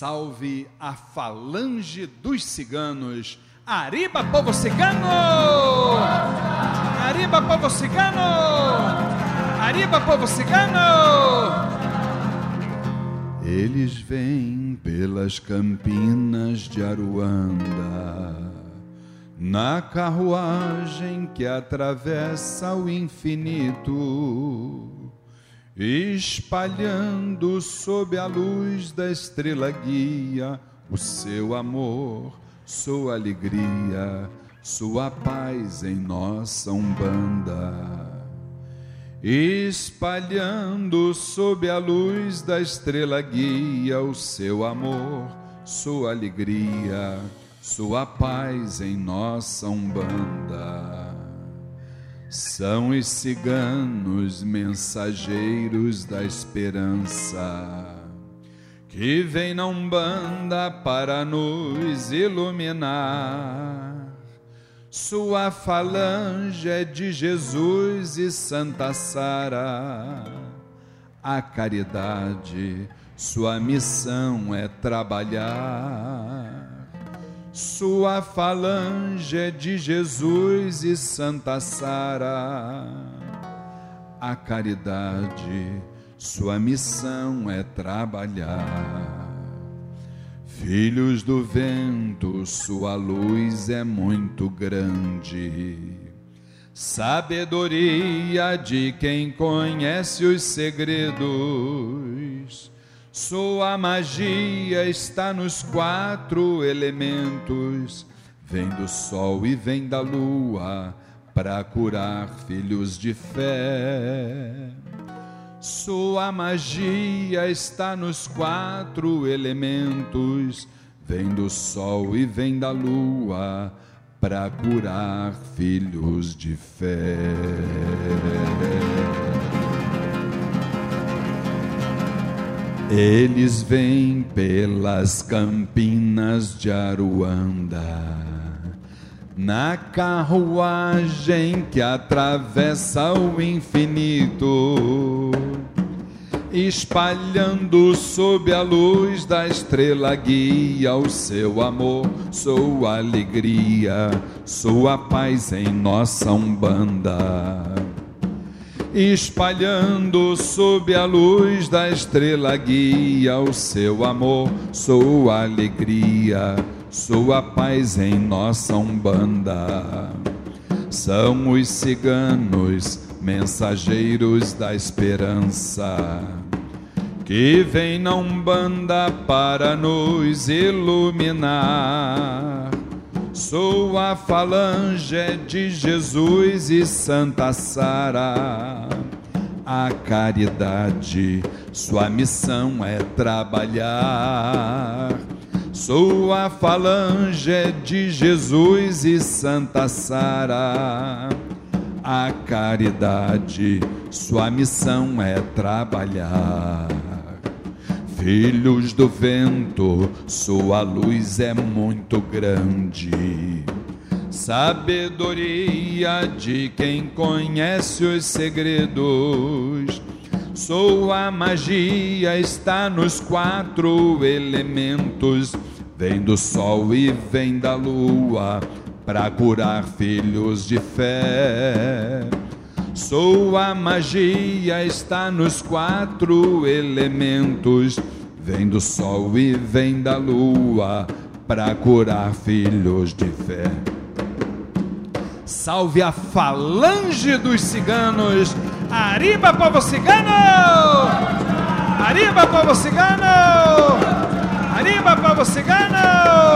Salve a falange dos ciganos. Arriba, povo cigano! Arriba, povo cigano! Arriba, povo cigano! Eles vêm pelas campinas de Aruanda, na carruagem que atravessa o infinito espalhando sob a luz da estrela guia o seu amor, sua alegria, sua paz em nossa umbanda. Espalhando sob a luz da estrela guia o seu amor, sua alegria, sua paz em nossa umbanda. São os ciganos mensageiros da esperança que vêm na Umbanda para nos iluminar. Sua falange é de Jesus e Santa Sara. A caridade, sua missão é trabalhar sua falange é de Jesus e Santa Sara. A caridade, sua missão é trabalhar. Filhos do vento, sua luz é muito grande. Sabedoria de quem conhece os segredos sua magia está nos quatro elementos, vem do sol e vem da lua para curar filhos de fé. Sua magia está nos quatro elementos, vem do sol e vem da lua para curar filhos de fé. Eles vêm pelas campinas de Aruanda, na carruagem que atravessa o infinito, espalhando sob a luz da estrela guia o seu amor, sua alegria, sua paz em nossa umbanda espalhando sob a luz da estrela guia o seu amor, sua alegria, sua paz em nossa umbanda. São os ciganos, mensageiros da esperança, que vêm na umbanda para nos iluminar Sou a falange de Jesus e Santa Sara. A caridade, sua missão é trabalhar. Sou a falange de Jesus e Santa Sara. A caridade, sua missão é trabalhar. Filhos do vento, sua luz é muito grande. Sabedoria de quem conhece os segredos. Sua magia está nos quatro elementos. Vem do sol e vem da lua para curar filhos de fé. Sua magia está nos quatro elementos. Vem do sol e vem da lua para curar filhos de fé. Salve a falange dos ciganos. Arriba, povo cigano! Arriba, povo cigano! Arriba, povo cigano!